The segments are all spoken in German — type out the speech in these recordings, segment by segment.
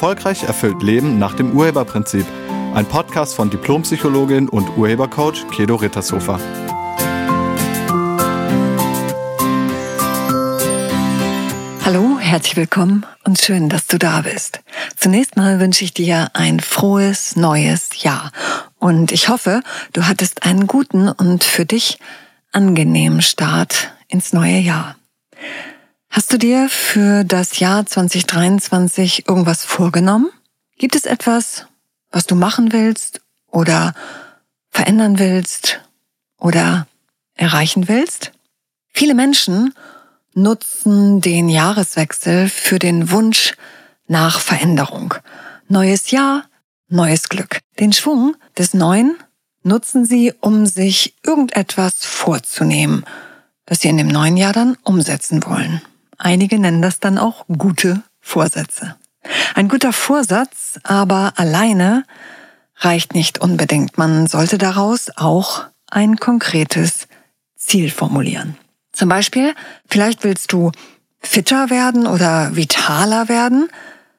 Erfolgreich erfüllt Leben nach dem Urheberprinzip. Ein Podcast von Diplompsychologin und Urhebercoach Kedo Rittershofer. Hallo, herzlich willkommen und schön, dass du da bist. Zunächst mal wünsche ich dir ein frohes neues Jahr und ich hoffe, du hattest einen guten und für dich angenehmen Start ins neue Jahr. Hast du dir für das Jahr 2023 irgendwas vorgenommen? Gibt es etwas, was du machen willst oder verändern willst oder erreichen willst? Viele Menschen nutzen den Jahreswechsel für den Wunsch nach Veränderung. Neues Jahr, neues Glück. Den Schwung des Neuen nutzen sie, um sich irgendetwas vorzunehmen, das sie in dem neuen Jahr dann umsetzen wollen. Einige nennen das dann auch gute Vorsätze. Ein guter Vorsatz aber alleine reicht nicht unbedingt. Man sollte daraus auch ein konkretes Ziel formulieren. Zum Beispiel, vielleicht willst du fitter werden oder vitaler werden,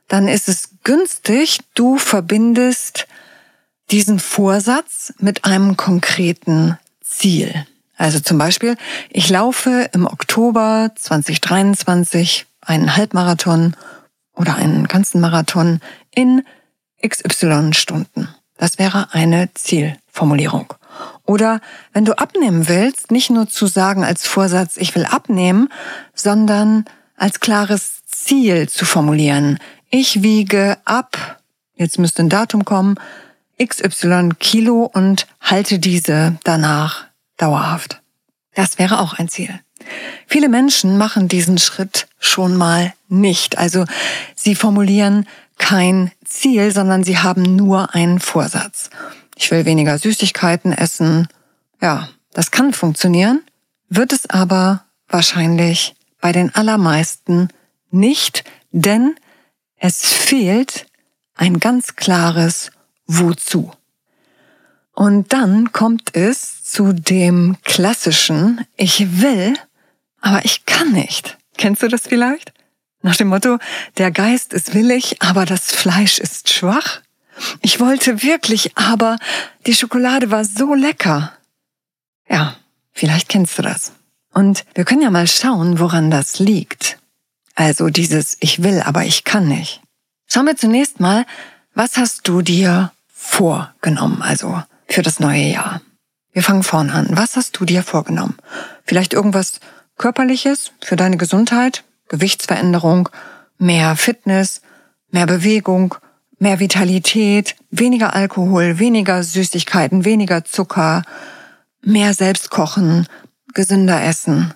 dann ist es günstig, du verbindest diesen Vorsatz mit einem konkreten Ziel. Also zum Beispiel, ich laufe im Oktober 2023 einen Halbmarathon oder einen ganzen Marathon in XY Stunden. Das wäre eine Zielformulierung. Oder wenn du abnehmen willst, nicht nur zu sagen als Vorsatz, ich will abnehmen, sondern als klares Ziel zu formulieren. Ich wiege ab, jetzt müsste ein Datum kommen, XY Kilo und halte diese danach dauerhaft. Das wäre auch ein Ziel. Viele Menschen machen diesen Schritt schon mal nicht. Also sie formulieren kein Ziel, sondern sie haben nur einen Vorsatz. Ich will weniger Süßigkeiten essen. Ja, das kann funktionieren, wird es aber wahrscheinlich bei den allermeisten nicht, denn es fehlt ein ganz klares Wozu. Und dann kommt es zu dem klassischen Ich will, aber ich kann nicht. Kennst du das vielleicht? Nach dem Motto, der Geist ist willig, aber das Fleisch ist schwach? Ich wollte wirklich, aber die Schokolade war so lecker. Ja, vielleicht kennst du das. Und wir können ja mal schauen, woran das liegt. Also dieses Ich will, aber ich kann nicht. Schauen wir zunächst mal, was hast du dir vorgenommen, also für das neue Jahr? Wir fangen vorne an. Was hast du dir vorgenommen? Vielleicht irgendwas Körperliches für deine Gesundheit, Gewichtsveränderung, mehr Fitness, mehr Bewegung, mehr Vitalität, weniger Alkohol, weniger Süßigkeiten, weniger Zucker, mehr Selbstkochen, gesünder essen.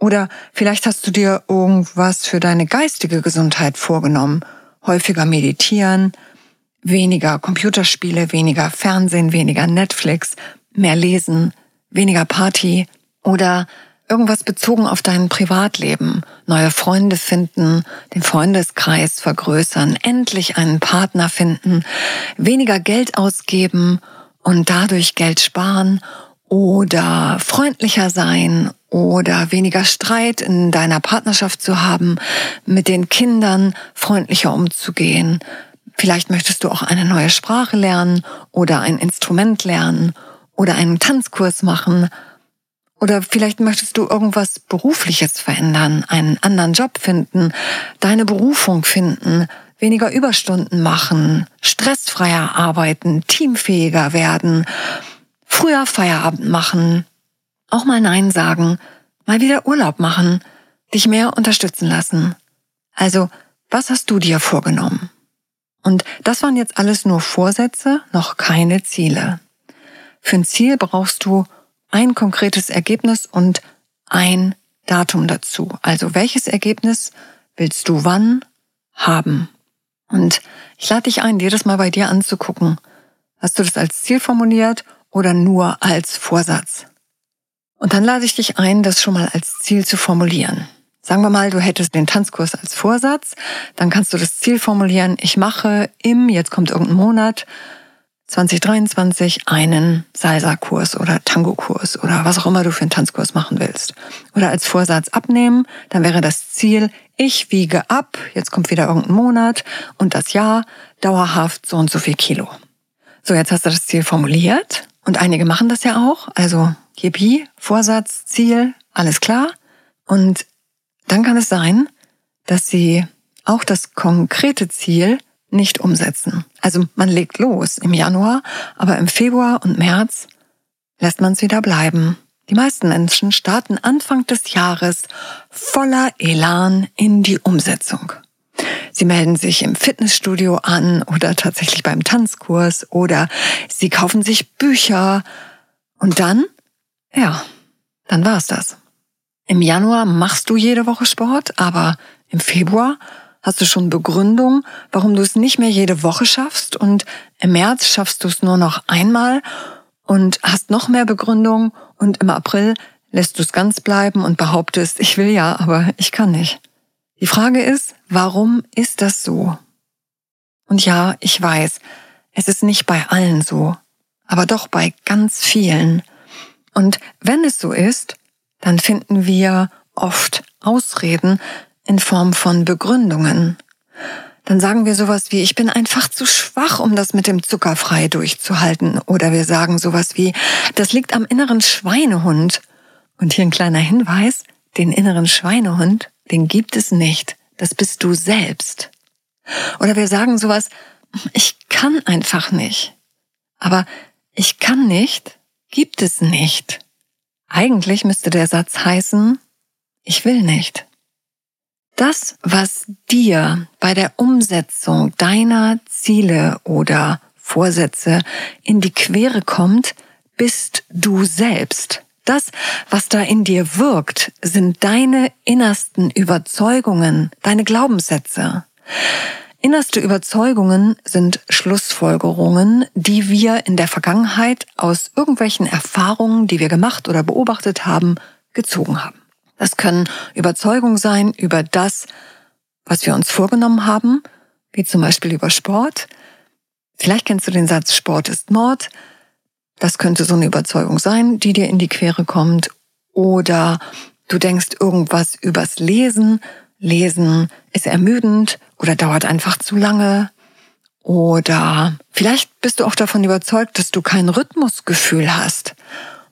Oder vielleicht hast du dir irgendwas für deine geistige Gesundheit vorgenommen. Häufiger meditieren, weniger Computerspiele, weniger Fernsehen, weniger Netflix, mehr lesen, weniger Party oder irgendwas bezogen auf dein Privatleben, neue Freunde finden, den Freundeskreis vergrößern, endlich einen Partner finden, weniger Geld ausgeben und dadurch Geld sparen oder freundlicher sein oder weniger Streit in deiner Partnerschaft zu haben, mit den Kindern freundlicher umzugehen. Vielleicht möchtest du auch eine neue Sprache lernen oder ein Instrument lernen oder einen Tanzkurs machen oder vielleicht möchtest du irgendwas Berufliches verändern, einen anderen Job finden, deine Berufung finden, weniger Überstunden machen, stressfreier arbeiten, teamfähiger werden, früher Feierabend machen, auch mal Nein sagen, mal wieder Urlaub machen, dich mehr unterstützen lassen. Also, was hast du dir vorgenommen? Und das waren jetzt alles nur Vorsätze, noch keine Ziele. Für ein Ziel brauchst du ein konkretes Ergebnis und ein Datum dazu. Also welches Ergebnis willst du wann haben? Und ich lade dich ein, dir das mal bei dir anzugucken. Hast du das als Ziel formuliert oder nur als Vorsatz? Und dann lade ich dich ein, das schon mal als Ziel zu formulieren. Sagen wir mal, du hättest den Tanzkurs als Vorsatz, dann kannst du das Ziel formulieren, ich mache im, jetzt kommt irgendein Monat, 2023 einen Salsa-Kurs oder Tango-Kurs oder was auch immer du für einen Tanzkurs machen willst. Oder als Vorsatz abnehmen, dann wäre das Ziel, ich wiege ab, jetzt kommt wieder irgendein Monat und das Jahr dauerhaft so und so viel Kilo. So, jetzt hast du das Ziel formuliert und einige machen das ja auch. Also Yippie, Vorsatz, Ziel, alles klar. Und dann kann es sein, dass sie auch das konkrete Ziel nicht umsetzen. Also man legt los im Januar, aber im Februar und März lässt man es wieder bleiben. Die meisten Menschen starten Anfang des Jahres voller Elan in die Umsetzung. Sie melden sich im Fitnessstudio an oder tatsächlich beim Tanzkurs oder sie kaufen sich Bücher und dann, ja, dann war's das. Im Januar machst du jede Woche Sport, aber im Februar Hast du schon Begründung, warum du es nicht mehr jede Woche schaffst und im März schaffst du es nur noch einmal und hast noch mehr Begründung und im April lässt du es ganz bleiben und behauptest, ich will ja, aber ich kann nicht. Die Frage ist, warum ist das so? Und ja, ich weiß, es ist nicht bei allen so, aber doch bei ganz vielen. Und wenn es so ist, dann finden wir oft Ausreden, in Form von Begründungen. Dann sagen wir sowas wie, ich bin einfach zu schwach, um das mit dem Zuckerfrei durchzuhalten. Oder wir sagen sowas wie, das liegt am inneren Schweinehund. Und hier ein kleiner Hinweis, den inneren Schweinehund, den gibt es nicht. Das bist du selbst. Oder wir sagen sowas, ich kann einfach nicht. Aber ich kann nicht, gibt es nicht. Eigentlich müsste der Satz heißen, ich will nicht. Das, was dir bei der Umsetzung deiner Ziele oder Vorsätze in die Quere kommt, bist du selbst. Das, was da in dir wirkt, sind deine innersten Überzeugungen, deine Glaubenssätze. Innerste Überzeugungen sind Schlussfolgerungen, die wir in der Vergangenheit aus irgendwelchen Erfahrungen, die wir gemacht oder beobachtet haben, gezogen haben. Das können Überzeugungen sein über das, was wir uns vorgenommen haben, wie zum Beispiel über Sport. Vielleicht kennst du den Satz, Sport ist Mord. Das könnte so eine Überzeugung sein, die dir in die Quere kommt. Oder du denkst irgendwas übers Lesen. Lesen ist ermüdend oder dauert einfach zu lange. Oder vielleicht bist du auch davon überzeugt, dass du kein Rhythmusgefühl hast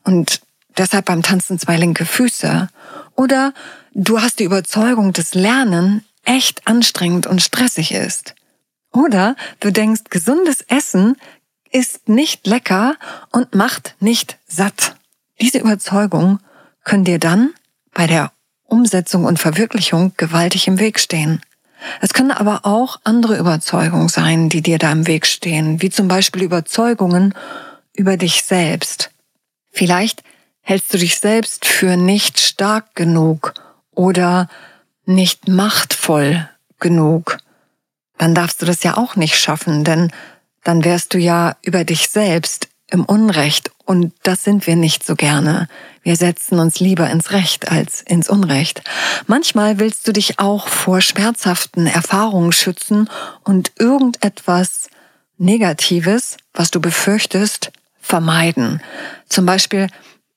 und deshalb beim Tanzen zwei linke Füße. Oder du hast die Überzeugung, dass Lernen echt anstrengend und stressig ist. Oder du denkst, gesundes Essen ist nicht lecker und macht nicht satt. Diese Überzeugung können dir dann bei der Umsetzung und Verwirklichung gewaltig im Weg stehen. Es können aber auch andere Überzeugungen sein, die dir da im Weg stehen, wie zum Beispiel Überzeugungen über dich selbst. Vielleicht Hältst du dich selbst für nicht stark genug oder nicht machtvoll genug, dann darfst du das ja auch nicht schaffen, denn dann wärst du ja über dich selbst im Unrecht und das sind wir nicht so gerne. Wir setzen uns lieber ins Recht als ins Unrecht. Manchmal willst du dich auch vor schmerzhaften Erfahrungen schützen und irgendetwas Negatives, was du befürchtest, vermeiden. Zum Beispiel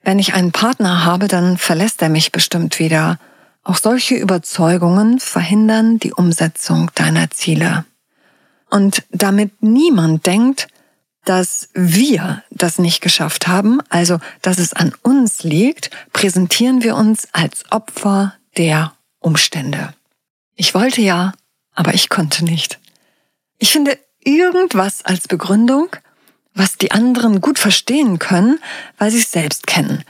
wenn ich einen Partner habe, dann verlässt er mich bestimmt wieder. Auch solche Überzeugungen verhindern die Umsetzung deiner Ziele. Und damit niemand denkt, dass wir das nicht geschafft haben, also dass es an uns liegt, präsentieren wir uns als Opfer der Umstände. Ich wollte ja, aber ich konnte nicht. Ich finde irgendwas als Begründung, was die anderen gut verstehen können, weil sie es selbst kennen.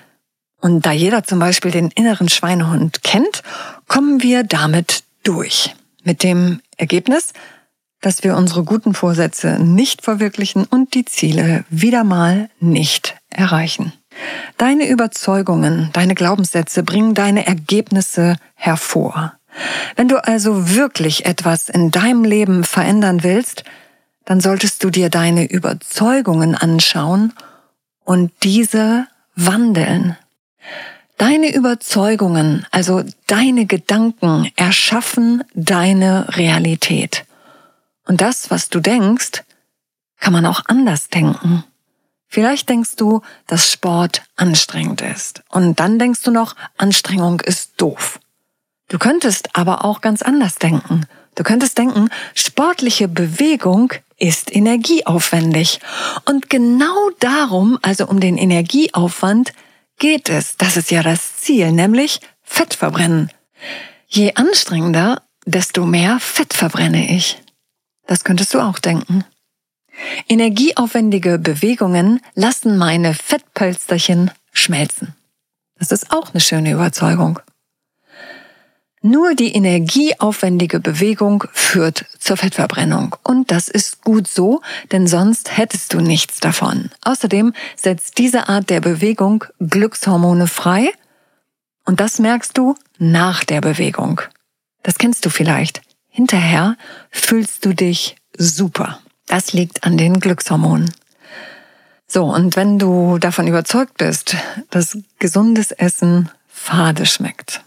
Und da jeder zum Beispiel den inneren Schweinehund kennt, kommen wir damit durch. Mit dem Ergebnis, dass wir unsere guten Vorsätze nicht verwirklichen und die Ziele wieder mal nicht erreichen. Deine Überzeugungen, deine Glaubenssätze bringen deine Ergebnisse hervor. Wenn du also wirklich etwas in deinem Leben verändern willst, dann solltest du dir deine Überzeugungen anschauen und diese wandeln. Deine Überzeugungen, also deine Gedanken, erschaffen deine Realität. Und das, was du denkst, kann man auch anders denken. Vielleicht denkst du, dass Sport anstrengend ist. Und dann denkst du noch, Anstrengung ist doof. Du könntest aber auch ganz anders denken. Du könntest denken, sportliche Bewegung ist energieaufwendig. Und genau darum, also um den Energieaufwand, geht es. Das ist ja das Ziel, nämlich Fett verbrennen. Je anstrengender, desto mehr Fett verbrenne ich. Das könntest du auch denken. Energieaufwendige Bewegungen lassen meine Fettpölsterchen schmelzen. Das ist auch eine schöne Überzeugung. Nur die energieaufwendige Bewegung führt zur Fettverbrennung. Und das ist gut so, denn sonst hättest du nichts davon. Außerdem setzt diese Art der Bewegung Glückshormone frei. Und das merkst du nach der Bewegung. Das kennst du vielleicht. Hinterher fühlst du dich super. Das liegt an den Glückshormonen. So, und wenn du davon überzeugt bist, dass gesundes Essen fade schmeckt,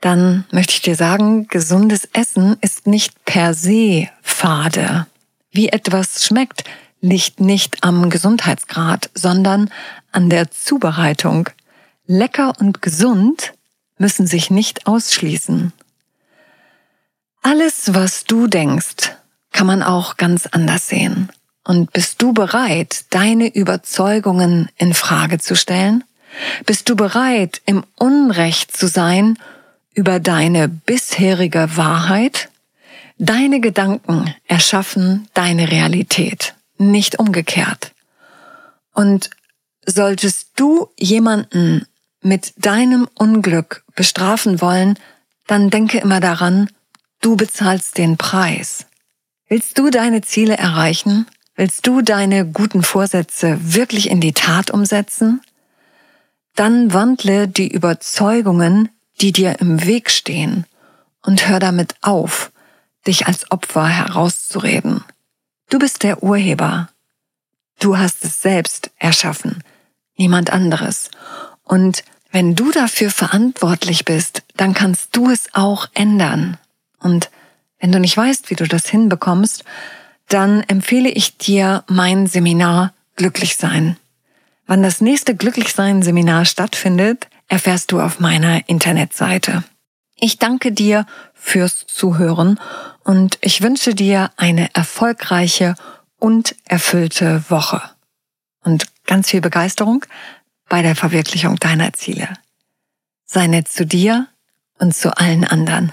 dann möchte ich dir sagen, gesundes Essen ist nicht per se fade. Wie etwas schmeckt, liegt nicht am Gesundheitsgrad, sondern an der Zubereitung. Lecker und gesund müssen sich nicht ausschließen. Alles, was du denkst, kann man auch ganz anders sehen. Und bist du bereit, deine Überzeugungen in Frage zu stellen? Bist du bereit, im Unrecht zu sein über deine bisherige Wahrheit? Deine Gedanken erschaffen deine Realität, nicht umgekehrt. Und solltest du jemanden mit deinem Unglück bestrafen wollen, dann denke immer daran, du bezahlst den Preis. Willst du deine Ziele erreichen? Willst du deine guten Vorsätze wirklich in die Tat umsetzen? Dann wandle die Überzeugungen, die dir im Weg stehen, und hör damit auf, dich als Opfer herauszureden. Du bist der Urheber. Du hast es selbst erschaffen, niemand anderes. Und wenn du dafür verantwortlich bist, dann kannst du es auch ändern. Und wenn du nicht weißt, wie du das hinbekommst, dann empfehle ich dir mein Seminar Glücklich sein. Wann das nächste Glücklichsein Seminar stattfindet, erfährst du auf meiner Internetseite. Ich danke dir fürs Zuhören und ich wünsche dir eine erfolgreiche und erfüllte Woche und ganz viel Begeisterung bei der Verwirklichung deiner Ziele. Sei nett zu dir und zu allen anderen.